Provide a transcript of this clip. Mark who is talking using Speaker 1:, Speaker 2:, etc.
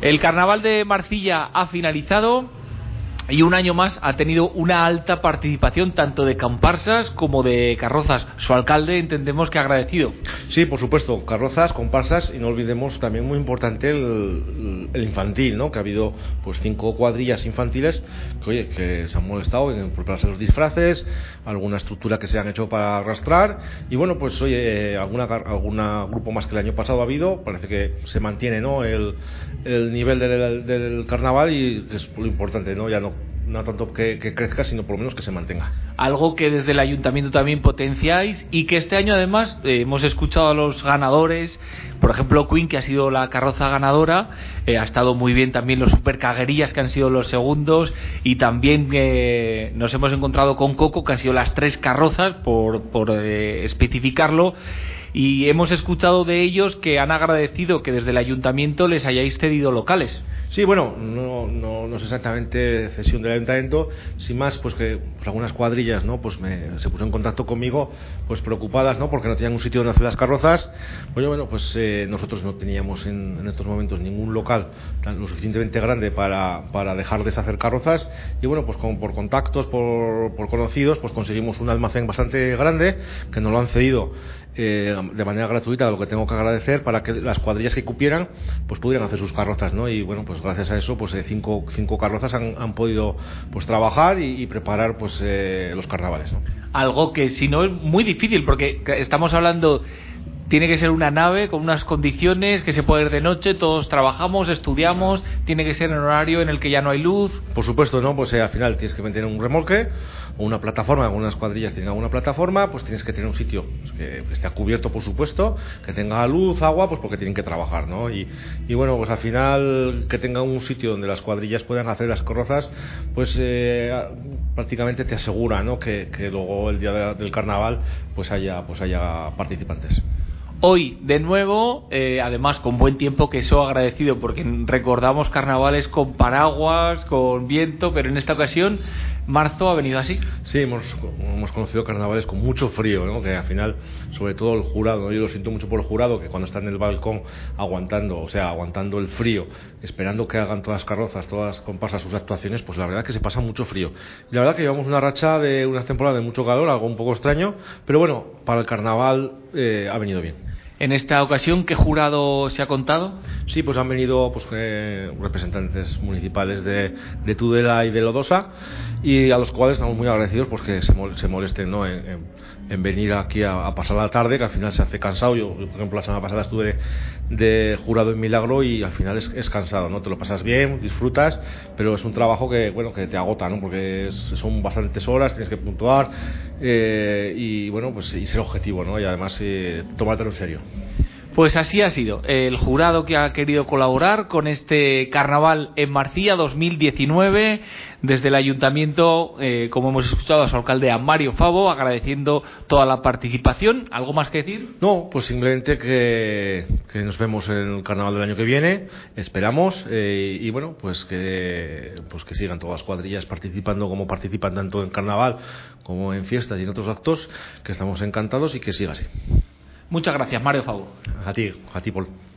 Speaker 1: El carnaval de Marcilla ha finalizado y un año más ha tenido una alta participación tanto de comparsas como de carrozas. Su alcalde entendemos que ha agradecido.
Speaker 2: Sí, por supuesto, carrozas, comparsas y no olvidemos también muy importante el, infantil, ¿no? Que ha habido pues cinco cuadrillas infantiles que, oye, que se han molestado en prepararse los disfraces, alguna estructura que se han hecho para arrastrar y bueno, pues oye, alguna alguna grupo más que el año pasado ha habido, parece que se mantiene, ¿no? El, el nivel del, del carnaval y es lo importante, ¿no? Ya no no tanto que, crezca, sino por lo menos que se mantenga.
Speaker 1: Algo que desde el ayuntamiento también potenciáis y que este año además eh, hemos escuchado a los ganadores, por ejemplo Queen, que ha sido la carroza ganadora, eh, ha estado muy bien también los supercaguerías, que han sido los segundos, y también eh, nos hemos encontrado con Coco, que han sido las tres carrozas, por, por especificarlo y hemos escuchado de ellos que han agradecido que desde el ayuntamiento les hayáis cedido locales.
Speaker 2: Sí, bueno, no, no, no, es exactamente cesión del ayuntamiento, sin más, pues que pues algunas cuadrillas, ¿no? Pues me, se pusieron en contacto conmigo, pues preocupadas, ¿no? Porque no tenían un sitio donde hacer las carrozas. Pues bueno, pues eh, nosotros no teníamos en, estos momentos ningún local lo suficientemente grande para, para dejar de hacer carrozas y bueno, pues con, por contactos, por, por conocidos, pues conseguimos un almacén bastante grande que nos lo han cedido eh, de manera gratuita, lo que tengo que agradecer para que las cuadrillas que cupieran pues pudieran hacer sus carrozas, ¿no? Y bueno, pues gracias a eso, pues eh, cinco, cinco carrozas han, han, podido pues trabajar y, y preparar pues eh, los carnavales, ¿no?
Speaker 1: Algo que si no es muy difícil, porque estamos hablando tiene que ser una nave con unas condiciones que se puede ir de noche, todos trabajamos, estudiamos, tiene que ser en horario en el que ya no hay luz.
Speaker 2: Por supuesto, ¿no? Pues eh, al final tienes que mantener un remolque o una plataforma, algunas cuadrillas tienen alguna plataforma, pues tienes que tener un sitio pues, que esté cubierto, por supuesto, que tenga luz, agua, pues porque tienen que trabajar, ¿no? Y, y bueno, pues al final que tenga un sitio donde las cuadrillas puedan hacer las carrozas, pues eh, prácticamente te asegura, ¿no? Que, que luego el día de, del carnaval pues haya, pues haya participantes.
Speaker 1: Hoy, de nuevo, eh, además con buen tiempo, que eso agradecido, porque recordamos carnavales con paraguas, con viento, pero en esta ocasión marzo ha venido así.
Speaker 2: Sí, hemos, hemos conocido carnavales con mucho frío, ¿no? que al final, sobre todo el jurado, yo lo siento mucho por el jurado, que cuando está en el balcón aguantando, o sea, aguantando el frío, esperando que hagan todas las carrozas, todas las sus actuaciones, pues la verdad que se pasa mucho frío. Y la verdad que llevamos una racha de una temporada de mucho calor, algo un poco extraño, pero bueno, para el carnaval eh, ha venido bien.
Speaker 1: En esta ocasión, ¿qué jurado se ha contado?
Speaker 2: Sí, pues han venido pues, eh, representantes municipales de, de, Tudela y de Lodosa y a los cuales estamos muy agradecidos porque se, se molesten ¿no? en, en, en, venir aquí a, pasar la tarde, que al final se hace cansado. Yo, por ejemplo, la semana pasada estuve de, jurado en Milagro y al final es, cansado, ¿no? Te lo pasas bien, disfrutas, pero es un trabajo que, bueno, que te agota, ¿no? Porque son bastantes horas, tienes que puntuar eh, y, bueno, pues y ser objetivo, ¿no? Y además eh, tomártelo en serio.
Speaker 1: Pues así ha sido el jurado que ha querido colaborar con este carnaval en Marcilla 2019 desde el ayuntamiento, eh, como hemos escuchado a su alcalde a Mario Favo, agradeciendo toda la participación. ¿Algo más que decir?
Speaker 2: No, pues simplemente que, que nos vemos en el carnaval del año que viene, esperamos eh, y bueno, pues que, pues que sigan todas las cuadrillas participando como participan tanto en carnaval como en fiestas y en otros actos, que estamos encantados y que siga así.
Speaker 1: Muchas gracias, Mario Favo.
Speaker 2: A ti, a ti, Paul.